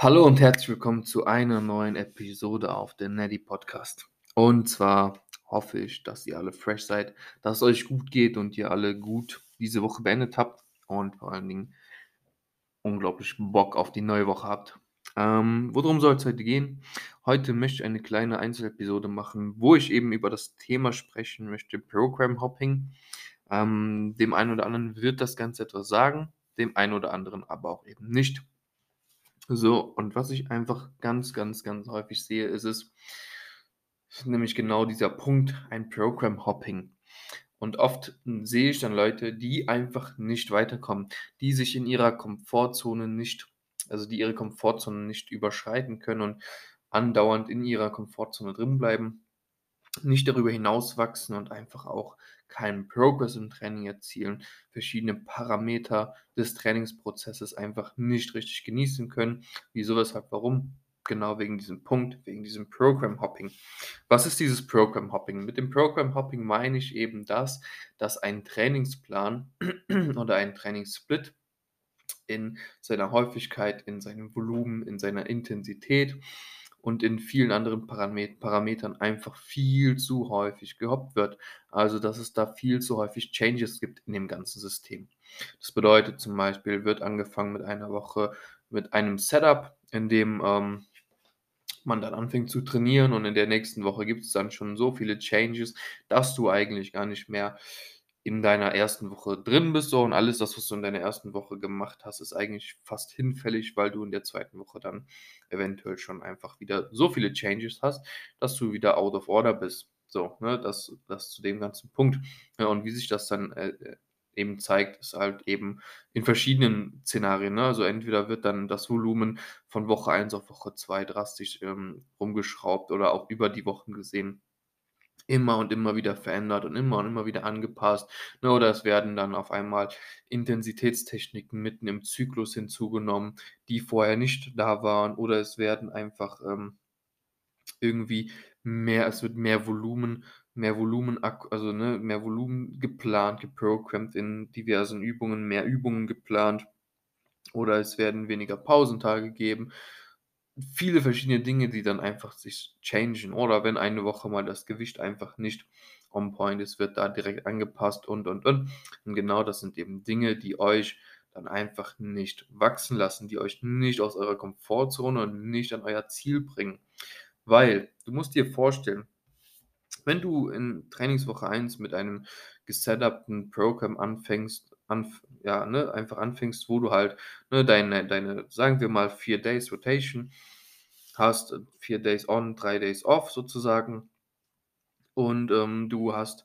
Hallo und herzlich willkommen zu einer neuen Episode auf der Neddy Podcast. Und zwar hoffe ich, dass ihr alle fresh seid, dass es euch gut geht und ihr alle gut diese Woche beendet habt und vor allen Dingen unglaublich Bock auf die neue Woche habt. Ähm, worum soll es heute gehen? Heute möchte ich eine kleine Einzelepisode machen, wo ich eben über das Thema sprechen möchte, Program Hopping. Ähm, dem einen oder anderen wird das Ganze etwas sagen, dem einen oder anderen aber auch eben nicht. So, und was ich einfach ganz, ganz, ganz häufig sehe, ist es nämlich genau dieser Punkt, ein Program Hopping. Und oft sehe ich dann Leute, die einfach nicht weiterkommen, die sich in ihrer Komfortzone nicht, also die ihre Komfortzone nicht überschreiten können und andauernd in ihrer Komfortzone drin bleiben, nicht darüber hinauswachsen und einfach auch keinen Progress im Training erzielen, verschiedene Parameter des Trainingsprozesses einfach nicht richtig genießen können. Wieso, weshalb, warum? Genau wegen diesem Punkt, wegen diesem Program Hopping. Was ist dieses Program Hopping? Mit dem Program Hopping meine ich eben das, dass ein Trainingsplan oder ein Trainingssplit in seiner Häufigkeit, in seinem Volumen, in seiner Intensität und in vielen anderen Paramet Parametern einfach viel zu häufig gehoppt wird. Also, dass es da viel zu häufig Changes gibt in dem ganzen System. Das bedeutet zum Beispiel, wird angefangen mit einer Woche mit einem Setup, in dem ähm, man dann anfängt zu trainieren und in der nächsten Woche gibt es dann schon so viele Changes, dass du eigentlich gar nicht mehr in deiner ersten Woche drin bist so und alles das, was du in deiner ersten Woche gemacht hast, ist eigentlich fast hinfällig, weil du in der zweiten Woche dann eventuell schon einfach wieder so viele Changes hast, dass du wieder out of order bist. So, ne, das, das zu dem ganzen Punkt. Ja, und wie sich das dann äh, äh eben zeigt, ist halt eben in verschiedenen Szenarien. Ne? Also entweder wird dann das Volumen von Woche 1 auf Woche 2 drastisch ähm, rumgeschraubt oder auch über die Wochen gesehen immer und immer wieder verändert und immer und immer wieder angepasst. Ne? Oder es werden dann auf einmal Intensitätstechniken mitten im Zyklus hinzugenommen, die vorher nicht da waren. Oder es werden einfach ähm, irgendwie mehr, es wird mehr Volumen, mehr Volumen, also ne, mehr Volumen geplant, geprogrammt in diversen Übungen, mehr Übungen geplant. Oder es werden weniger Pausentage geben viele verschiedene Dinge, die dann einfach sich changen. Oder wenn eine Woche mal das Gewicht einfach nicht on point ist, wird da direkt angepasst und und und. Und genau das sind eben Dinge, die euch dann einfach nicht wachsen lassen, die euch nicht aus eurer Komfortzone und nicht an euer Ziel bringen. Weil du musst dir vorstellen, wenn du in Trainingswoche 1 mit einem gesetupten Programm anfängst, anf ja, ne, einfach anfängst, wo du halt ne, deine, deine, sagen wir mal, vier Days Rotation hast, vier Days on, drei Days off sozusagen. Und ähm, du hast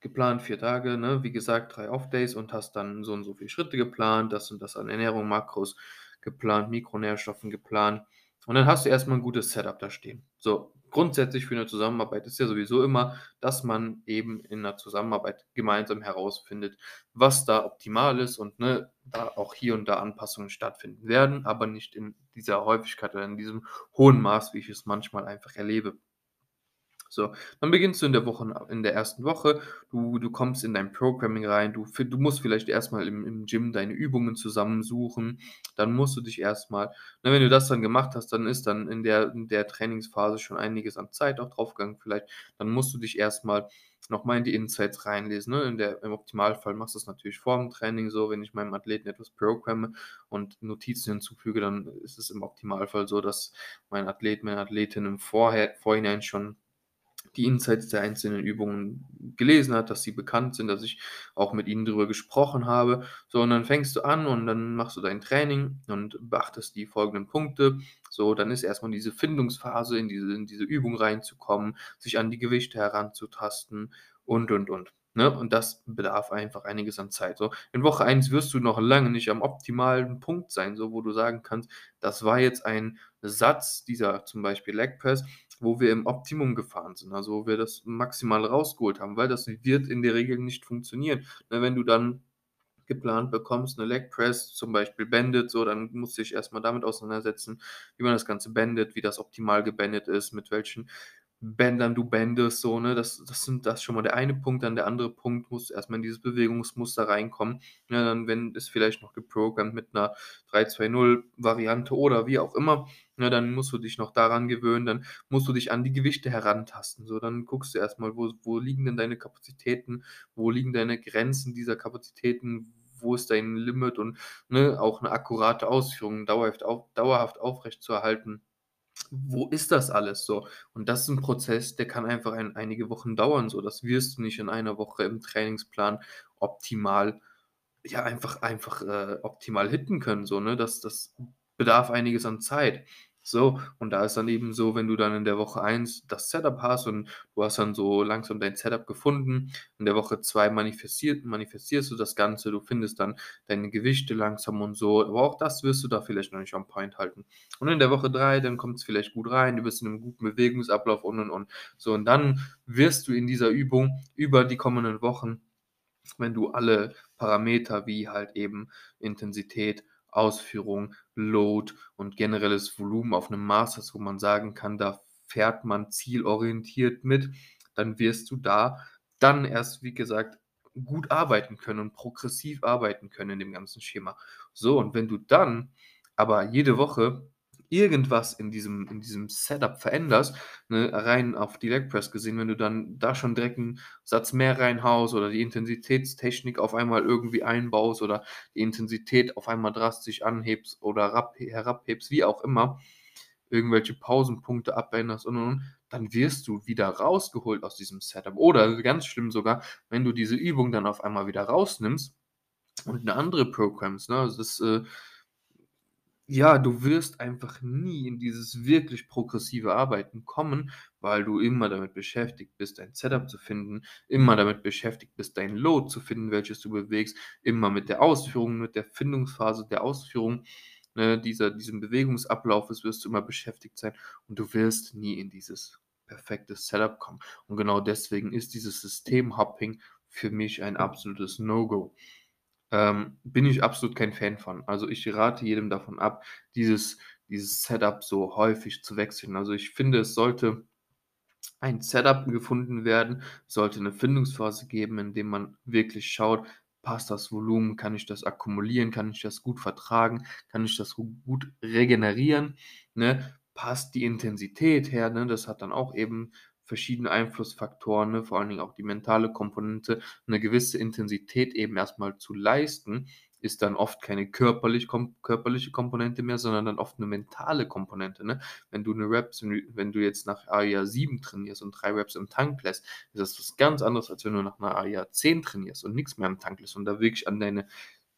geplant vier Tage, ne, wie gesagt, drei Off-Days und hast dann so und so viele Schritte geplant, das und das an Ernährung, Makros geplant, Mikronährstoffen geplant. Und dann hast du erstmal ein gutes Setup da stehen. So, grundsätzlich für eine Zusammenarbeit ist ja sowieso immer, dass man eben in einer Zusammenarbeit gemeinsam herausfindet, was da optimal ist und ne, da auch hier und da Anpassungen stattfinden werden, aber nicht in dieser Häufigkeit oder in diesem hohen Maß, wie ich es manchmal einfach erlebe. So, dann beginnst du in der Woche, in der ersten Woche, du, du kommst in dein Programming rein, du, du musst vielleicht erstmal im, im Gym deine Übungen zusammensuchen, dann musst du dich erstmal, na, wenn du das dann gemacht hast, dann ist dann in der, in der Trainingsphase schon einiges an Zeit auch draufgegangen vielleicht, dann musst du dich erstmal nochmal in die Insights reinlesen. Ne? In der, Im Optimalfall machst du es natürlich vor dem Training so, wenn ich meinem Athleten etwas programme und Notizen hinzufüge, dann ist es im Optimalfall so, dass mein Athlet, meine Athletin im Vorher, Vorhinein schon die Insights der einzelnen Übungen gelesen hat, dass sie bekannt sind, dass ich auch mit ihnen darüber gesprochen habe. So, und dann fängst du an und dann machst du dein Training und beachtest die folgenden Punkte. So, dann ist erstmal diese Findungsphase, in diese, in diese Übung reinzukommen, sich an die Gewichte heranzutasten und, und, und. Ne? Und das bedarf einfach einiges an Zeit. So, in Woche 1 wirst du noch lange nicht am optimalen Punkt sein, so wo du sagen kannst, das war jetzt ein Satz, dieser zum Beispiel Leg Press, wo wir im Optimum gefahren sind, also wo wir das maximal rausgeholt haben, weil das wird in der Regel nicht funktionieren. Ne, wenn du dann geplant bekommst, eine Leg Press, zum Beispiel Bandit, so, dann musst du dich erstmal damit auseinandersetzen, wie man das Ganze bandet, wie das optimal gebandet ist, mit welchen Bändern du bändest so, ne? Das das sind das schon mal der eine Punkt. Dann der andere Punkt, musst erst mal in dieses Bewegungsmuster reinkommen. Ne, dann wenn es vielleicht noch geprogrammt mit 'ner 3-2-0 Variante oder wie auch immer, ne, dann musst du dich noch daran gewöhnen. Dann musst du dich an die Gewichte herantasten. So, dann guckst du erst mal, wo wo liegen denn deine Kapazitäten? Wo liegen deine Grenzen dieser Kapazitäten? Wo ist dein Limit? Und, ne, auch 'ne akkurate Ausführung dauerhaft auf dauerhaft aufrechtzuerhalten. Wo ist das alles so? Und das ist 'n Prozess, der kann einfach ein einige Wochen dauern so. Das wirst du nicht in einer Woche im Trainingsplan optimal ja, einfach einfach, äh, optimal hitten können so, ne? Das das bedarf einiges an Zeit. So, und da ist dann eben so, wenn du dann in der Woche 1 das Setup hast und du hast dann so langsam dein Setup gefunden. In der Woche 2 manifestiert manifestierst du das Ganze, du findest dann deine Gewichte langsam und so, aber auch das wirst du da vielleicht noch nicht on point halten. Und in der Woche 3, dann kommt's vielleicht gut rein, du bist in 'nem guten Bewegungsablauf und, und, und. So, und dann wirst du in dieser Übung über die kommenden Wochen, wenn du alle Parameter wie halt eben Intensität, Ausführung, Load und generelles Volumen auf 'nem Maß hast, wo man sagen kann, da fährt man zielorientiert mit, dann wirst du da dann erst, wie gesagt, gut arbeiten können und progressiv arbeiten können in dem ganzen Schema. So, und wenn du dann aber jede Woche irgendwas in diesem in diesem Setup veränderst, ne, rein auf die Leg Press gesehen, wenn du dann da schon direkt 'n Satz mehr reinhaust oder die Intensitätstechnik auf einmal irgendwie einbaust oder die Intensität auf einmal drastisch anhebst oder rab herabhebst, wie auch immer, irgendwelche Pausenpunkte abänderst und, und, und, dann wirst du wieder rausgeholt aus diesem Setup. Oder ganz schlimm sogar, wenn du diese Übung dann auf einmal wieder rausnimmst und 'ne andere programmst, ne? Also, das, äh ja, du wirst einfach nie in dieses wirklich progressive Arbeiten kommen, weil du immer damit beschäftigt bist, dein Setup zu finden, immer damit beschäftigt bist, dein Load zu finden, welches du bewegst, immer mit der Ausführung, mit der Findungsphase der Ausführung, ne, dieser diesem Bewegungsablaufes wirst du immer beschäftigt sein und du wirst nie in dieses perfekte Setup kommen. Und genau deswegen ist dieses System-Hopping für mich ein absolutes No-Go. Ähm, bin ich absolut kein Fan von. Also, ich rate jedem davon ab, dieses dieses Setup so häufig zu wechseln. Also, ich finde, es sollte ein Setup gefunden werden, sollte 'ne Findungsphase geben, in dem man wirklich schaut: Passt das Volumen? Kann ich das akkumulieren? Kann ich das gut vertragen? Kann ich das gu gut regenerieren, ne? Passt die Intensität her, ne? Das hat dann auch eben verschiedene Einflussfaktoren, ne, vor allen Dingen auch die mentale Komponente. 'Ne gewisse Intensität eben erst mal zu leisten, ist dann oft keine körperlich kom körperliche Komponente mehr, sondern dann oft 'ne mentale Komponente, ne? Wenn du 'ne Reps wenn du jetzt nach AEA 7 trainierst und 3 Reps im Tank lässt, ist das was ganz anderes, als wenn du nach 'ner AEA 10 trainierst und nix mehr im Tank lässt und da wirklich an deine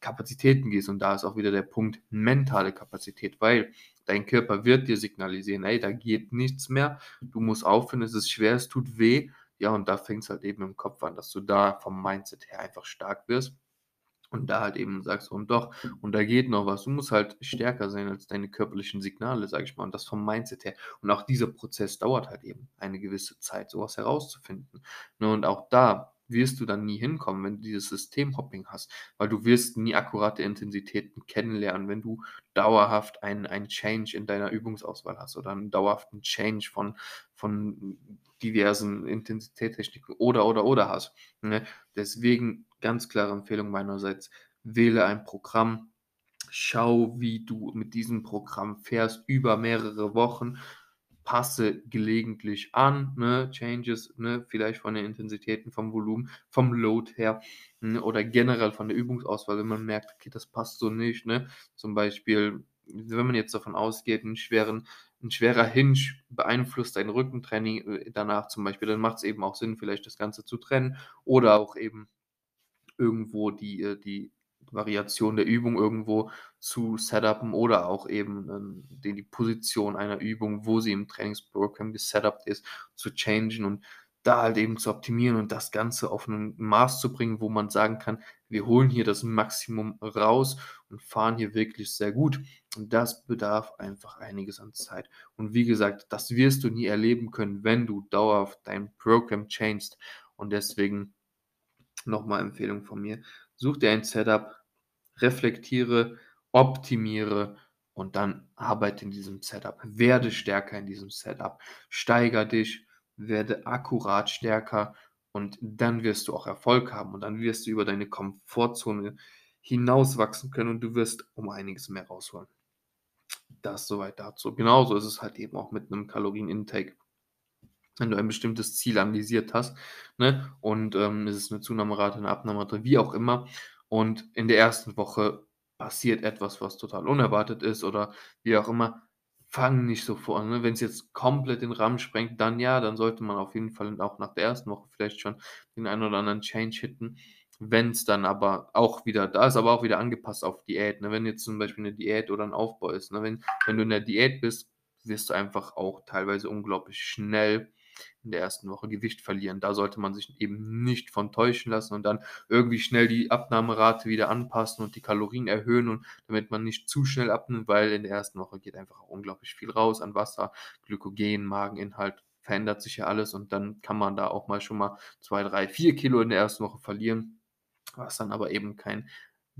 Kapazitäten gehst. Und da ist auch wieder der Punkt mentale Kapazität, weil dein Körper wird dir signalisieren: „Ey, da geht nichts mehr. Du musst aufhören. Es ist schwer, es tut weh.“ Ja, und da fängt's halt eben im Kopf an, dass du da vom Mindset her einfach stark wirst und da halt eben sagst: „Und doch, und da geht noch was.“ Du musst halt stärker sein als deine körperlichen Signale, sage ich mal, und das vom Mindset her. Und auch dieser Prozess dauert halt eben eine gewisse Zeit, so was herauszufinden, ne? Und auch da wirst du dann nie hinkommen, wenn du dieses System-Hopping hast, weil du wirst nie akkurate Intensitäten kennenlernen, wenn du dauerhaft ein ein Change in deiner Übungsauswahl hast oder 'n dauerhaften Change von von diversen Intensitätstechniken oder, oder, oder hast, ne? Deswegen ganz klare Empfehlung meinerseits: Wähle ein Programm. Schau, wie du mit diesem Programm fährst über mehrere Wochen. Passe gelegentlich an, ne, Changes, ne, vielleicht von den Intensitäten, vom Volumen, vom Load her, hm, oder generell von der Übungsauswahl, wenn man merkt: „Okay, das passt so nicht“, ne? Zum Beispiel, wenn man jetzt davon ausgeht, 'n schweren 'n schwerer Hinge beeinflusst dein Rückentraining, äh, danach zum Beispiel, dann macht's eben auch Sinn, vielleicht das Ganze zu trennen oder auch eben irgendwo die äh, die Variation der Übung irgendwo zu setupen oder auch eben, ähm, die Position einer Übung, wo sie im Trainingsprogramm gesetupt ist, zu changen und da halt eben zu optimieren und das Ganze auf 'nen Maß zu bringen, wo man sagen kann: „Wir holen hier das Maximum raus und fahren hier wirklich sehr gut.“ Und das bedarf einfach einiges an Zeit. Und wie gesagt, das wirst du nie erleben können, wenn du dauerhaft dein Programm changest. Und deswegen noch mal Empfehlung von mir: Such dir ein Setup, reflektiere, optimiere und dann arbeite in diesem Setup. Werde stärker in diesem Setup. Steigere dich, werde akkurat stärker und dann wirst du auch Erfolg haben und dann wirst du über deine Komfortzone hinauswachsen können und du wirst um einiges mehr rausholen. Das soweit dazu. Genauso ist es halt eben auch mit einem Kalorien-Intake. Wenn du ein bestimmtes Ziel anvisiert hast, ne, und ähm, es ist eine Zunahmerate, eine Abnahmerate, wie auch immer, und in der ersten Woche passiert etwas, was total unerwartet ist oder wie auch immer, fang nicht so vor, ne? Wenn es jetzt komplett den Rahmen sprengt, dann ja, dann sollte man auf jeden Fall auch nach der ersten Woche vielleicht schon den einen oder anderen Change hitten. Wenn es dann aber auch wieder da ist aber auch wieder angepasst auf Diät, ne? Wenn jetzt zum Beispiel eine Diät oder ein Aufbau ist, ne? Wenn wenn du in der Diät bist, wirst du einfach auch teilweise unglaublich schnell in der ersten Woche Gewicht verlieren. Da sollte man sich eben nicht von täuschen lassen und dann irgendwie schnell die Abnahmerate wieder anpassen und die Kalorien erhöhen und damit man nicht zu schnell abnimmt, weil in der ersten Woche geht einfach unglaublich viel raus an Wasser, Glykogen, Mageninhalt, verändert sich ja alles und dann kann man da auch mal schon mal zwei, drei, vier Kilo in der ersten Woche verlieren, was dann aber eben kein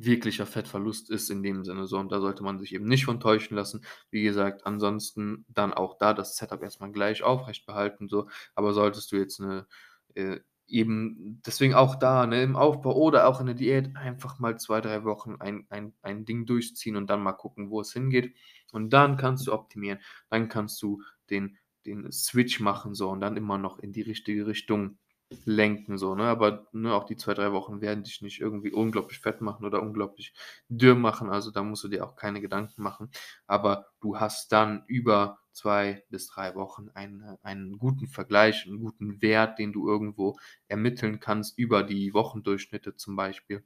wirklicher Fettverlust ist in dem Sinne so. Und da sollte man sich eben nicht von täuschen lassen. Wie gesagt, ansonsten dann auch da das Setup erstmal gleich aufrecht behalten, so. Aber solltest du jetzt eine äh, eben deswegen auch da, ne, im Aufbau oder auch in der Diät einfach mal zwei, drei Wochen ein, ein, ein Ding durchziehen und dann mal gucken, wo es hingeht. Und dann kannst du optimieren. Dann kannst du den, den Switch machen, so, und dann immer noch in die richtige Richtung lenken, so, ne? Aber ne, auch die zwei, drei Wochen werden dich nicht irgendwie unglaublich fett machen oder unglaublich dürr machen. Also da musst du dir auch keine Gedanken machen. Aber du hast dann über zwei bis drei Wochen einen, einen guten Vergleich, einen guten Wert, den du irgendwo ermitteln kannst über die Wochendurchschnitte zum Beispiel.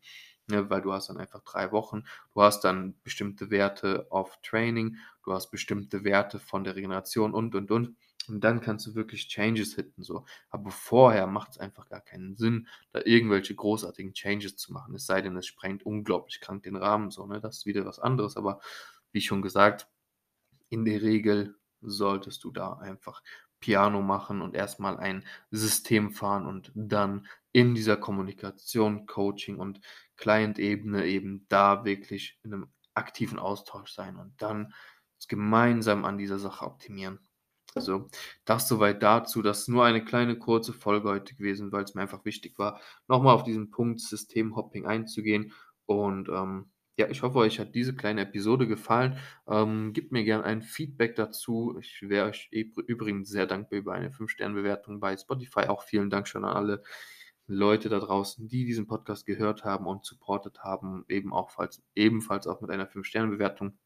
Ne, weil du hast dann einfach drei Wochen, du hast dann bestimmte Werte auf Training, du hast bestimmte Werte von der Regeneration und und und. Und dann kannst du wirklich Changes hitten, so. Aber vorher macht es einfach gar keinen Sinn, da irgendwelche großartigen Changes zu machen. Es sei denn, es sprengt unglaublich krank den Rahmen, so, ne? Das ist wieder was anderes. Aber wie schon gesagt, in der Regel solltest du da einfach Piano machen und erstmal ein System fahren und dann in dieser Kommunikation, Coaching und Client-Ebene eben da wirklich in einem aktiven Austausch sein und dann gemeinsam an dieser Sache optimieren. Also, das soweit dazu. Das ist nur eine kleine kurze Folge heute gewesen, weil es mir einfach wichtig war, nochmal auf diesen Punkt Systemhopping einzugehen. Und ähm, ja, ich hoffe, euch hat diese kleine Episode gefallen. Ähm, gebt mir gerne ein Feedback dazu. Ich wäre euch übrigens sehr dankbar über eine 5-Sterne-Bewertung bei Spotify. Auch vielen Dank schon an alle Leute da draußen, die diesen Podcast gehört haben und supportet haben, eben auch falls, ebenfalls auch mit einer 5-Sterne-Bewertung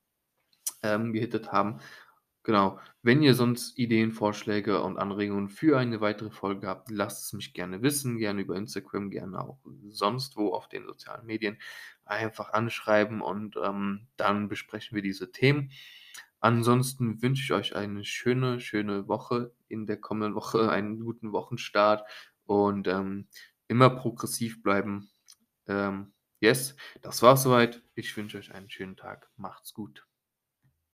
ähm, gehittet haben. Genau. Wenn ihr sonst Ideen, Vorschläge und Anregungen für eine weitere Folge habt, lasst es mich gerne wissen, gerne über Instagram, gerne auch sonst wo auf den sozialen Medien. Einfach anschreiben und ähm, dann besprechen wir diese Themen. Ansonsten wünsche ich euch eine schöne, schöne Woche in der kommenden Woche, einen guten Wochenstart und ähm, immer progressiv bleiben. Ähm, yes, das war's soweit. Ich wünsche euch einen schönen Tag. Macht's gut.